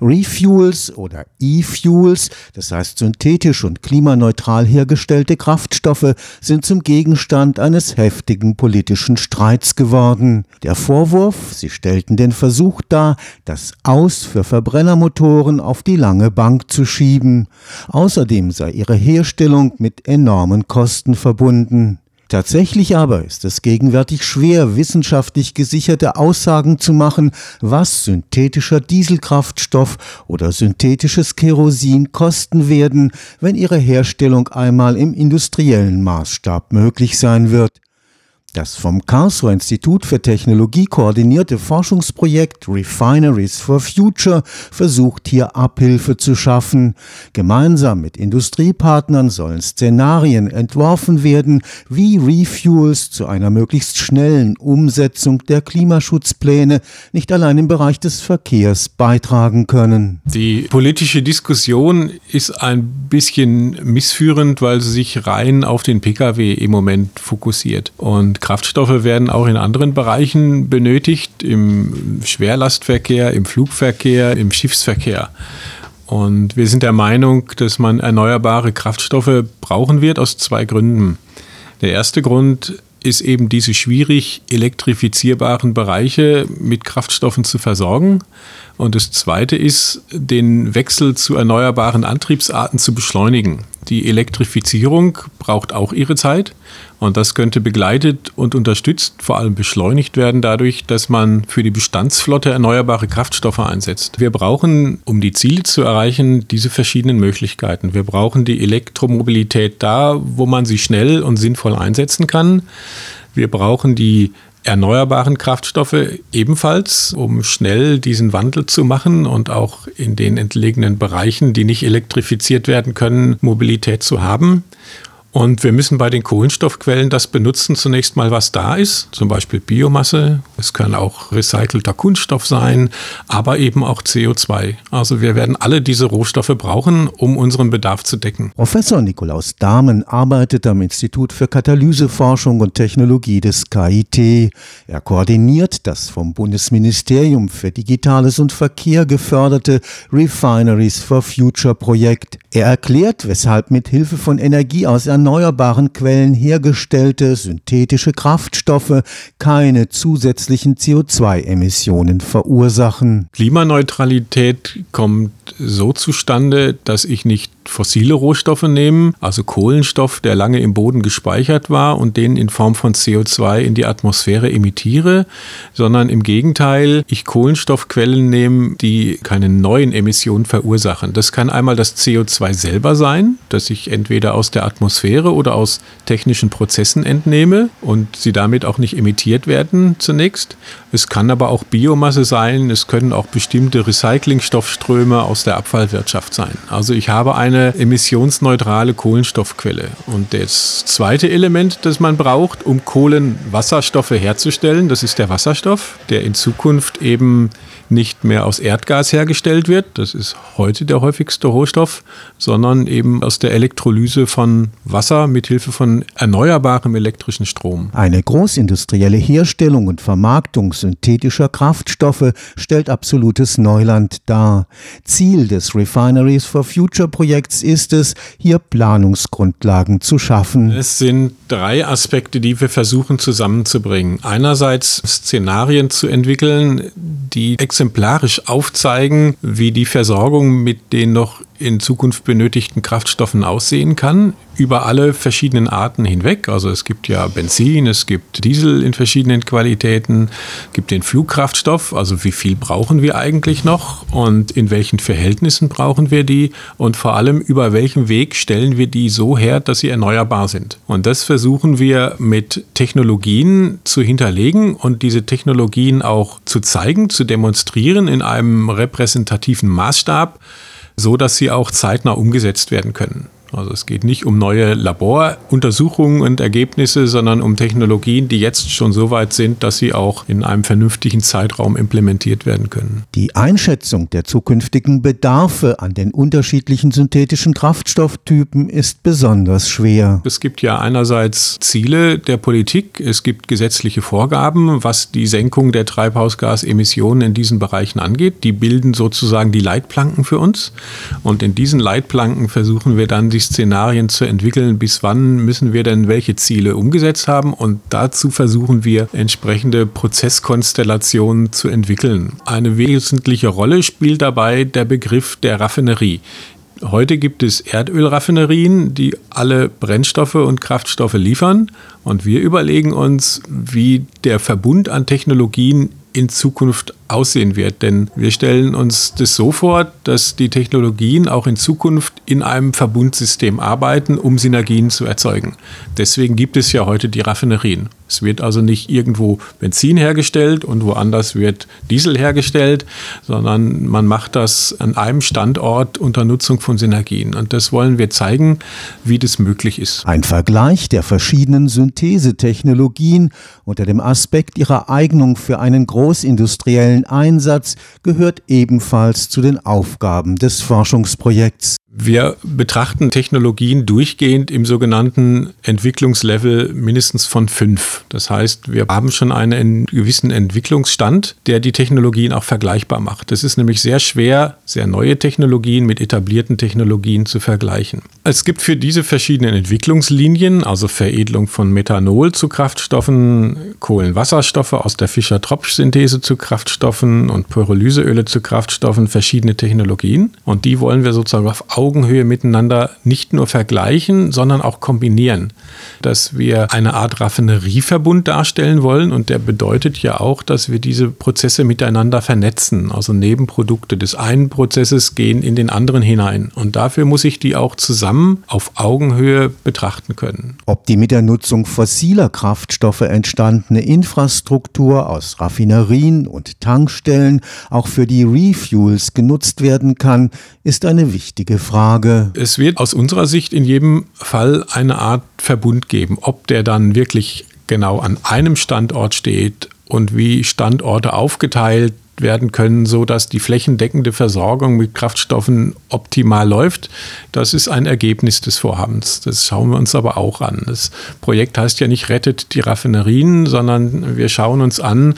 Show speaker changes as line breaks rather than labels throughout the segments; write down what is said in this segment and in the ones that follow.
Refuels oder E-Fuels, das heißt synthetisch und klimaneutral hergestellte Kraftstoffe, sind zum Gegenstand eines heftigen politischen Streits geworden. Der Vorwurf, sie stellten den Versuch dar, das Aus für Verbrennermotoren auf die lange Bank zu schieben. Außerdem sei ihre Herstellung mit enormen Kosten verbunden. Tatsächlich aber ist es gegenwärtig schwer, wissenschaftlich gesicherte Aussagen zu machen, was synthetischer Dieselkraftstoff oder synthetisches Kerosin kosten werden, wenn ihre Herstellung einmal im industriellen Maßstab möglich sein wird. Das vom Karlsruher Institut für Technologie koordinierte Forschungsprojekt Refineries for Future versucht hier Abhilfe zu schaffen. Gemeinsam mit Industriepartnern sollen Szenarien entworfen werden, wie Refuels zu einer möglichst schnellen Umsetzung der Klimaschutzpläne nicht allein im Bereich des Verkehrs beitragen können.
Die politische Diskussion ist ein bisschen missführend, weil sie sich rein auf den Pkw im Moment fokussiert. Und Kraftstoffe werden auch in anderen Bereichen benötigt, im Schwerlastverkehr, im Flugverkehr, im Schiffsverkehr. Und wir sind der Meinung, dass man erneuerbare Kraftstoffe brauchen wird aus zwei Gründen. Der erste Grund ist eben diese schwierig elektrifizierbaren Bereiche mit Kraftstoffen zu versorgen. Und das Zweite ist, den Wechsel zu erneuerbaren Antriebsarten zu beschleunigen. Die Elektrifizierung braucht auch ihre Zeit und das könnte begleitet und unterstützt, vor allem beschleunigt werden dadurch, dass man für die Bestandsflotte erneuerbare Kraftstoffe einsetzt. Wir brauchen, um die Ziele zu erreichen, diese verschiedenen Möglichkeiten. Wir brauchen die Elektromobilität da, wo man sie schnell und sinnvoll einsetzen kann. Wir brauchen die erneuerbaren Kraftstoffe ebenfalls, um schnell diesen Wandel zu machen und auch in den entlegenen Bereichen, die nicht elektrifiziert werden können, Mobilität zu haben. Und wir müssen bei den Kohlenstoffquellen das benutzen, zunächst mal, was da ist, zum Beispiel Biomasse. Es kann auch recycelter Kunststoff sein, aber eben auch CO2. Also wir werden alle diese Rohstoffe brauchen, um unseren Bedarf zu decken.
Professor Nikolaus Dahmen arbeitet am Institut für Katalyseforschung und Technologie des KIT. Er koordiniert das vom Bundesministerium für Digitales und Verkehr geförderte Refineries for Future Projekt. Er erklärt, weshalb mit Hilfe von Energie aus erneuerbaren Quellen hergestellte synthetische Kraftstoffe keine zusätzlichen CO2-Emissionen verursachen.
Klimaneutralität kommt so zustande, dass ich nicht fossile Rohstoffe nehme, also Kohlenstoff, der lange im Boden gespeichert war und den in Form von CO2 in die Atmosphäre emittiere, sondern im Gegenteil, ich Kohlenstoffquellen nehme, die keine neuen Emissionen verursachen. Das kann einmal das CO2 selber sein, das ich entweder aus der Atmosphäre oder aus technischen Prozessen entnehme und sie damit auch nicht emittiert werden zunächst. Es kann aber auch Biomasse sein, es können auch bestimmte Recyclingstoffströme aus der Abfallwirtschaft sein. Also ich habe eine emissionsneutrale Kohlenstoffquelle. Und das zweite Element, das man braucht, um Kohlenwasserstoffe herzustellen, das ist der Wasserstoff, der in Zukunft eben nicht mehr aus Erdgas hergestellt wird, das ist heute der häufigste Rohstoff, sondern eben aus der Elektrolyse von Wasser mit Hilfe von erneuerbarem elektrischen Strom.
Eine großindustrielle Herstellung und Vermarktung synthetischer Kraftstoffe stellt absolutes Neuland dar. Ziel des Refineries for Future Projekts ist es, hier Planungsgrundlagen zu schaffen.
Es sind drei Aspekte, die wir versuchen zusammenzubringen. Einerseits Szenarien zu entwickeln, die exemplarisch aufzeigen, wie die Versorgung mit den noch in Zukunft benötigten Kraftstoffen aussehen kann, über alle verschiedenen Arten hinweg. Also es gibt ja Benzin, es gibt Diesel in verschiedenen Qualitäten, es gibt den Flugkraftstoff, also wie viel brauchen wir eigentlich noch und in welchen Verhältnissen brauchen wir die und vor allem über welchen Weg stellen wir die so her, dass sie erneuerbar sind. Und das versuchen wir mit Technologien zu hinterlegen und diese Technologien auch zu zeigen, zu demonstrieren in einem repräsentativen Maßstab so dass sie auch zeitnah umgesetzt werden können. Also es geht nicht um neue Laboruntersuchungen und Ergebnisse, sondern um Technologien, die jetzt schon so weit sind, dass sie auch in einem vernünftigen Zeitraum implementiert werden können.
Die Einschätzung der zukünftigen Bedarfe an den unterschiedlichen synthetischen Kraftstofftypen ist besonders schwer.
Es gibt ja einerseits Ziele der Politik, es gibt gesetzliche Vorgaben, was die Senkung der Treibhausgasemissionen in diesen Bereichen angeht. Die bilden sozusagen die Leitplanken für uns. Und in diesen Leitplanken versuchen wir dann die Szenarien zu entwickeln, bis wann müssen wir denn welche Ziele umgesetzt haben. Und dazu versuchen wir entsprechende Prozesskonstellationen zu entwickeln. Eine wesentliche Rolle spielt dabei der Begriff der Raffinerie. Heute gibt es Erdölraffinerien, die alle Brennstoffe und Kraftstoffe liefern. Und wir überlegen uns, wie der Verbund an Technologien in Zukunft aussehen wird. Denn wir stellen uns das so vor, dass die Technologien auch in Zukunft in einem Verbundsystem arbeiten, um Synergien zu erzeugen. Deswegen gibt es ja heute die Raffinerien. Es wird also nicht irgendwo Benzin hergestellt und woanders wird Diesel hergestellt, sondern man macht das an einem Standort unter Nutzung von Synergien. Und das wollen wir zeigen, wie das möglich ist.
Ein Vergleich der verschiedenen Synthesetechnologien unter dem Aspekt ihrer Eignung für einen großindustriellen Einsatz gehört ebenfalls zu den Aufgaben des Forschungsprojekts.
Wir betrachten Technologien durchgehend im sogenannten Entwicklungslevel mindestens von fünf. Das heißt, wir haben schon einen gewissen Entwicklungsstand, der die Technologien auch vergleichbar macht. Es ist nämlich sehr schwer, sehr neue Technologien mit etablierten Technologien zu vergleichen. Es gibt für diese verschiedenen Entwicklungslinien, also Veredelung von Methanol zu Kraftstoffen, Kohlenwasserstoffe aus der Fischer-Tropsch-Synthese zu Kraftstoffen und Pyrolyseöle zu Kraftstoffen, verschiedene Technologien. Und die wollen wir sozusagen auf Augen Augenhöhe miteinander nicht nur vergleichen, sondern auch kombinieren. Dass wir eine Art Raffinerieverbund darstellen wollen und der bedeutet ja auch, dass wir diese Prozesse miteinander vernetzen. Also Nebenprodukte des einen Prozesses gehen in den anderen hinein. Und dafür muss ich die auch zusammen auf Augenhöhe betrachten können.
Ob die mit der Nutzung fossiler Kraftstoffe entstandene Infrastruktur aus Raffinerien und Tankstellen auch für die Refuels genutzt werden kann, ist eine wichtige Frage. Frage.
Es wird aus unserer Sicht in jedem Fall eine Art Verbund geben. Ob der dann wirklich genau an einem Standort steht und wie Standorte aufgeteilt werden können, so dass die flächendeckende Versorgung mit Kraftstoffen optimal läuft. Das ist ein Ergebnis des Vorhabens. Das schauen wir uns aber auch an. Das Projekt heißt ja nicht rettet die Raffinerien, sondern wir schauen uns an,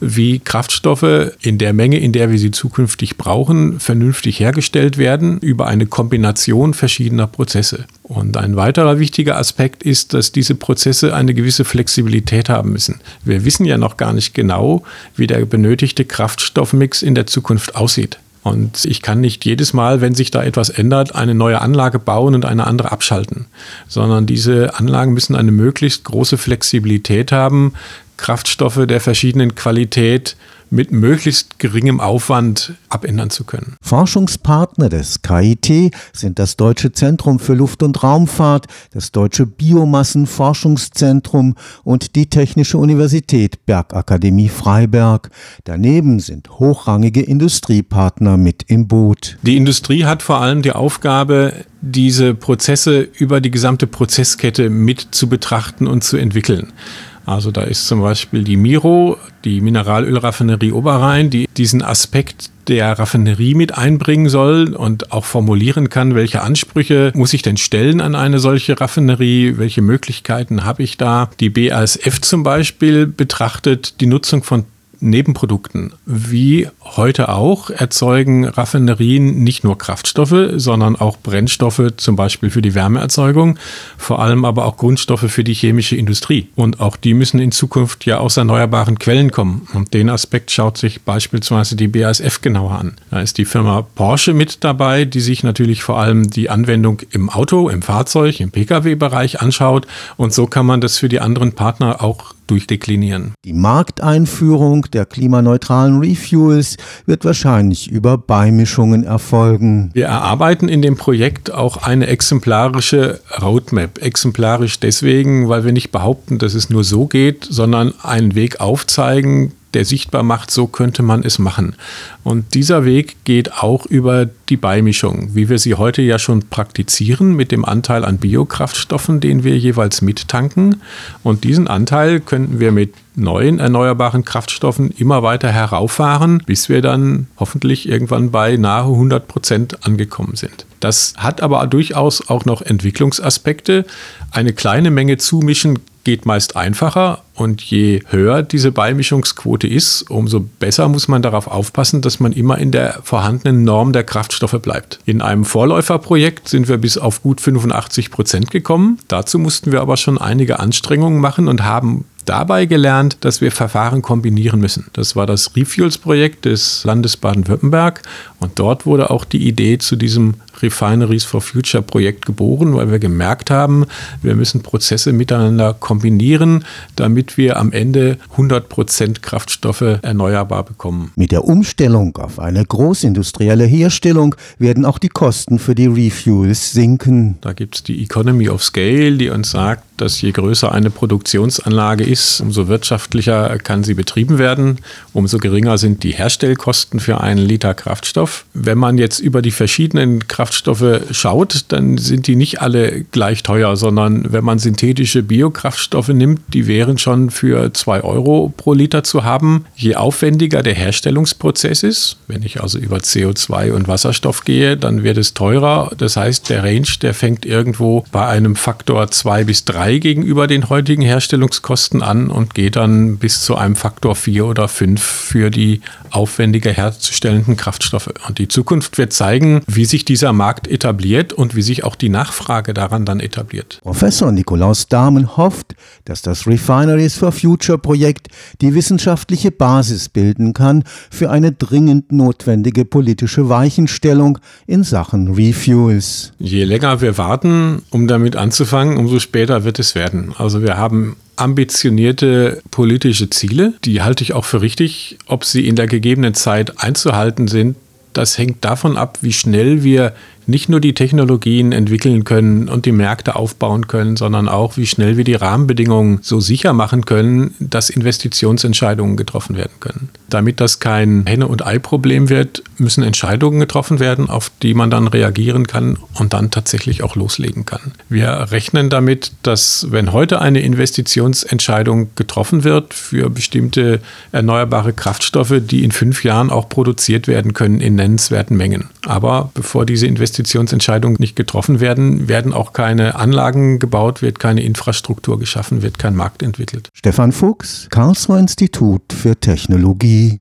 wie Kraftstoffe in der Menge, in der wir sie zukünftig brauchen, vernünftig hergestellt werden über eine Kombination verschiedener Prozesse. Und ein weiterer wichtiger Aspekt ist, dass diese Prozesse eine gewisse Flexibilität haben müssen. Wir wissen ja noch gar nicht genau, wie der benötigte Kraftstoffmix in der Zukunft aussieht. Und ich kann nicht jedes Mal, wenn sich da etwas ändert, eine neue Anlage bauen und eine andere abschalten, sondern diese Anlagen müssen eine möglichst große Flexibilität haben, Kraftstoffe der verschiedenen Qualität mit möglichst geringem Aufwand abändern zu können.
Forschungspartner des KIT sind das Deutsche Zentrum für Luft- und Raumfahrt, das Deutsche Biomassenforschungszentrum und die Technische Universität Bergakademie Freiberg. Daneben sind hochrangige Industriepartner mit im Boot.
Die Industrie hat vor allem die Aufgabe, diese Prozesse über die gesamte Prozesskette mit zu betrachten und zu entwickeln. Also da ist zum Beispiel die Miro, die Mineralölraffinerie Oberrhein, die diesen Aspekt der Raffinerie mit einbringen soll und auch formulieren kann, welche Ansprüche muss ich denn stellen an eine solche Raffinerie, welche Möglichkeiten habe ich da. Die BASF zum Beispiel betrachtet die Nutzung von Nebenprodukten. Wie heute auch erzeugen Raffinerien nicht nur Kraftstoffe, sondern auch Brennstoffe, zum Beispiel für die Wärmeerzeugung, vor allem aber auch Grundstoffe für die chemische Industrie. Und auch die müssen in Zukunft ja aus erneuerbaren Quellen kommen. Und den Aspekt schaut sich beispielsweise die BASF genauer an. Da ist die Firma Porsche mit dabei, die sich natürlich vor allem die Anwendung im Auto, im Fahrzeug, im Pkw-Bereich anschaut. Und so kann man das für die anderen Partner auch durchdeklinieren.
Die Markteinführung der klimaneutralen Refuels wird wahrscheinlich über Beimischungen erfolgen.
Wir erarbeiten in dem Projekt auch eine exemplarische Roadmap. Exemplarisch deswegen, weil wir nicht behaupten, dass es nur so geht, sondern einen Weg aufzeigen, der sichtbar macht, so könnte man es machen. Und dieser Weg geht auch über die Beimischung, wie wir sie heute ja schon praktizieren mit dem Anteil an Biokraftstoffen, den wir jeweils mittanken. Und diesen Anteil könnten wir mit neuen erneuerbaren Kraftstoffen immer weiter herauffahren, bis wir dann hoffentlich irgendwann bei nahe 100 Prozent angekommen sind. Das hat aber durchaus auch noch Entwicklungsaspekte. Eine kleine Menge zumischen geht meist einfacher und je höher diese Beimischungsquote ist, umso besser muss man darauf aufpassen, dass man immer in der vorhandenen Norm der Kraftstoffe bleibt. In einem Vorläuferprojekt sind wir bis auf gut 85 Prozent gekommen. Dazu mussten wir aber schon einige Anstrengungen machen und haben dabei gelernt, dass wir Verfahren kombinieren müssen. Das war das Refuels-Projekt des Landes Baden-Württemberg und dort wurde auch die Idee zu diesem Refineries for Future Projekt geboren, weil wir gemerkt haben, wir müssen Prozesse miteinander kombinieren, damit wir am Ende 100 Prozent Kraftstoffe erneuerbar bekommen.
Mit der Umstellung auf eine großindustrielle Herstellung werden auch die Kosten für die Refuels sinken.
Da gibt es die Economy of Scale, die uns sagt, dass je größer eine Produktionsanlage ist, umso wirtschaftlicher kann sie betrieben werden, umso geringer sind die Herstellkosten für einen Liter Kraftstoff. Wenn man jetzt über die verschiedenen Kraftstoffe schaut, dann sind die nicht alle gleich teuer, sondern wenn man synthetische Biokraftstoffe nimmt, die wären schon für 2 Euro pro Liter zu haben. Je aufwendiger der Herstellungsprozess ist, wenn ich also über CO2 und Wasserstoff gehe, dann wird es teurer. Das heißt, der Range, der fängt irgendwo bei einem Faktor 2 bis 3 gegenüber den heutigen Herstellungskosten an und geht dann bis zu einem Faktor 4 oder 5 für die aufwendiger herzustellenden Kraftstoffe. Und die Zukunft wird zeigen, wie sich dieser Markt etabliert und wie sich auch die Nachfrage daran dann etabliert.
Professor Nikolaus Dahmen hofft, dass das Refineries for Future Projekt die wissenschaftliche Basis bilden kann für eine dringend notwendige politische Weichenstellung in Sachen Refuels.
Je länger wir warten, um damit anzufangen, umso später wird es werden. Also wir haben ambitionierte politische Ziele. Die halte ich auch für richtig. Ob sie in der gegebenen Zeit einzuhalten sind, das hängt davon ab, wie schnell wir nicht nur die Technologien entwickeln können und die Märkte aufbauen können, sondern auch, wie schnell wir die Rahmenbedingungen so sicher machen können, dass Investitionsentscheidungen getroffen werden können. Damit das kein Henne- und Ei-Problem wird, müssen Entscheidungen getroffen werden, auf die man dann reagieren kann und dann tatsächlich auch loslegen kann. Wir rechnen damit, dass wenn heute eine Investitionsentscheidung getroffen wird für bestimmte erneuerbare Kraftstoffe, die in fünf Jahren auch produziert werden können in nennenswerten Mengen. Aber bevor diese Investitionen Investitionsentscheidungen nicht getroffen werden, werden auch keine Anlagen gebaut, wird keine Infrastruktur geschaffen, wird kein Markt entwickelt.
Stefan Fuchs, Karlsruher Institut für Technologie.